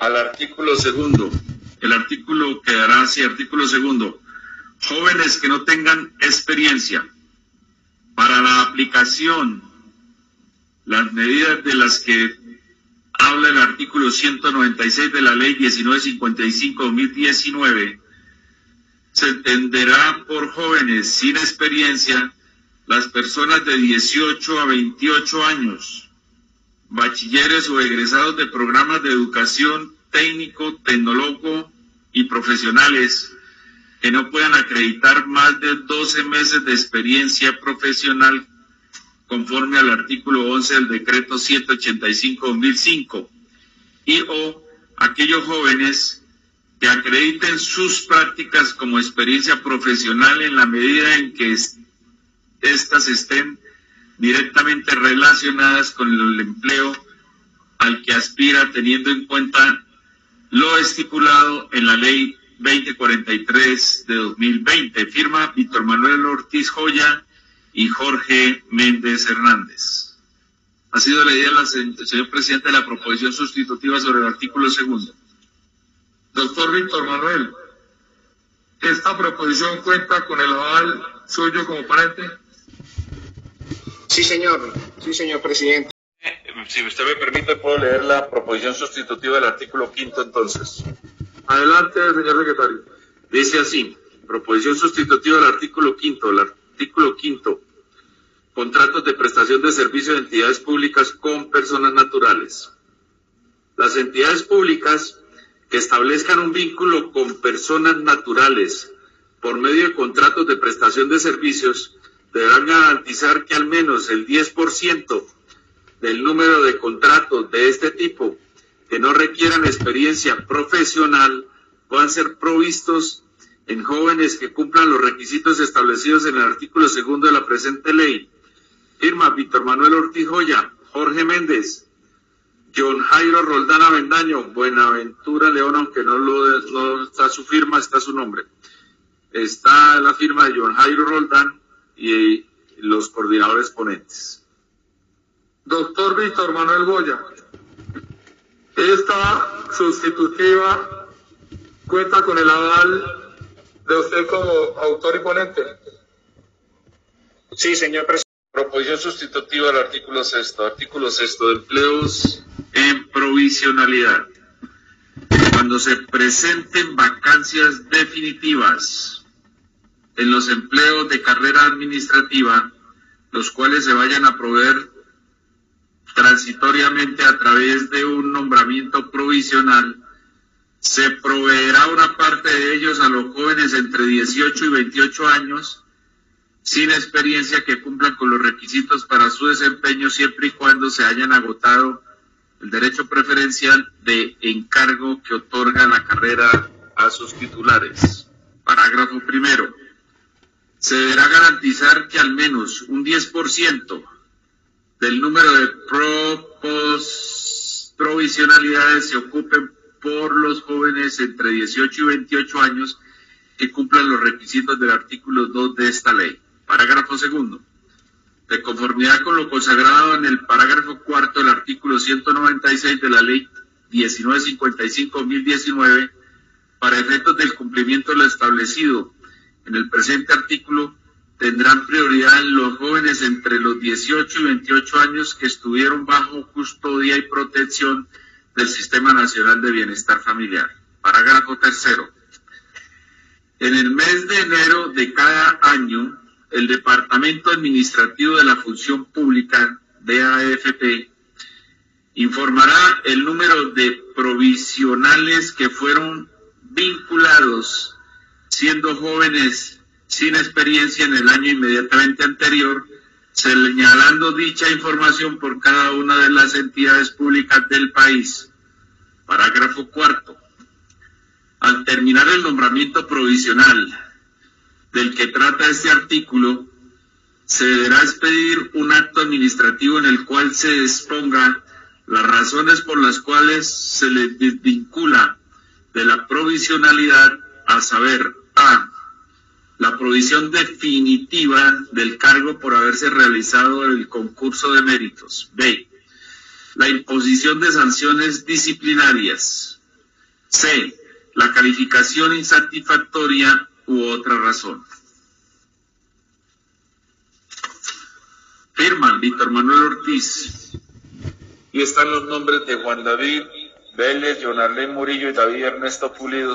al artículo segundo. El artículo quedará así, artículo segundo. Jóvenes que no tengan experiencia para la aplicación, las medidas de las que habla el artículo 196 de la ley 1955-2019, se entenderá por jóvenes sin experiencia las personas de 18 a 28 años, bachilleres o egresados de programas de educación técnico, tecnólogo y profesionales que no puedan acreditar más de 12 meses de experiencia profesional conforme al artículo 11 del decreto 185-2005 y o aquellos jóvenes que acrediten sus prácticas como experiencia profesional en la medida en que éstas estén directamente relacionadas con el empleo al que aspira teniendo en cuenta lo estipulado en la ley 2043 de 2020. Firma Víctor Manuel Ortiz Joya y Jorge Méndez Hernández. Ha sido leída la señor presidente la proposición sustitutiva sobre el artículo segundo. Doctor Víctor Manuel, ¿esta proposición cuenta con el aval suyo como ponente? Sí, señor. Sí, señor presidente. Si usted me permite, puedo leer la proposición sustitutiva del artículo quinto entonces. Adelante, señor secretario. Dice así, proposición sustitutiva del artículo quinto. El artículo quinto, contratos de prestación de servicios de entidades públicas con personas naturales. Las entidades públicas que establezcan un vínculo con personas naturales por medio de contratos de prestación de servicios deberán garantizar que al menos el 10% del número de contratos de este tipo que no requieran experiencia profesional puedan ser provistos en jóvenes que cumplan los requisitos establecidos en el artículo segundo de la presente ley. Firma Víctor Manuel Ortiz Joya, Jorge Méndez, John Jairo Roldán Avendaño, Buenaventura León, aunque no, lo, no está su firma, está su nombre. Está la firma de John Jairo Roldán y los coordinadores ponentes. Doctor Víctor Manuel Goya, esta sustitutiva cuenta con el aval de usted como autor y ponente. Sí, señor presidente. Proposición sustitutiva del artículo sexto. Artículo sexto de empleos en provisionalidad. Cuando se presenten vacancias definitivas en los empleos de carrera administrativa, los cuales se vayan a proveer transitoriamente a través de un nombramiento provisional, se proveerá una parte de ellos a los jóvenes entre 18 y 28 años sin experiencia que cumplan con los requisitos para su desempeño siempre y cuando se hayan agotado el derecho preferencial de encargo que otorga la carrera a sus titulares. Parágrafo primero se deberá garantizar que al menos un 10% del número de provisionalidades se ocupen por los jóvenes entre 18 y 28 años que cumplan los requisitos del artículo 2 de esta ley. Parágrafo segundo. De conformidad con lo consagrado en el parágrafo cuarto del artículo 196 de la ley 1955-2019, para efectos del cumplimiento de lo establecido en el presente artículo tendrán prioridad los jóvenes entre los 18 y 28 años que estuvieron bajo custodia y protección del Sistema Nacional de Bienestar Familiar. Parágrafo tercero. En el mes de enero de cada año, el Departamento Administrativo de la Función Pública, DAFP, informará el número de provisionales que fueron vinculados siendo jóvenes sin experiencia en el año inmediatamente anterior, señalando dicha información por cada una de las entidades públicas del país. Parágrafo cuarto. Al terminar el nombramiento provisional del que trata este artículo, se deberá expedir un acto administrativo en el cual se exponga las razones por las cuales se le desvincula de la provisionalidad, a saber, provisión definitiva del cargo por haberse realizado el concurso de méritos. B. La imposición de sanciones disciplinarias. C. La calificación insatisfactoria u otra razón. Firman Víctor Manuel Ortiz. Y están los nombres de Juan David Vélez, Leonardo Murillo y David Ernesto Pulido.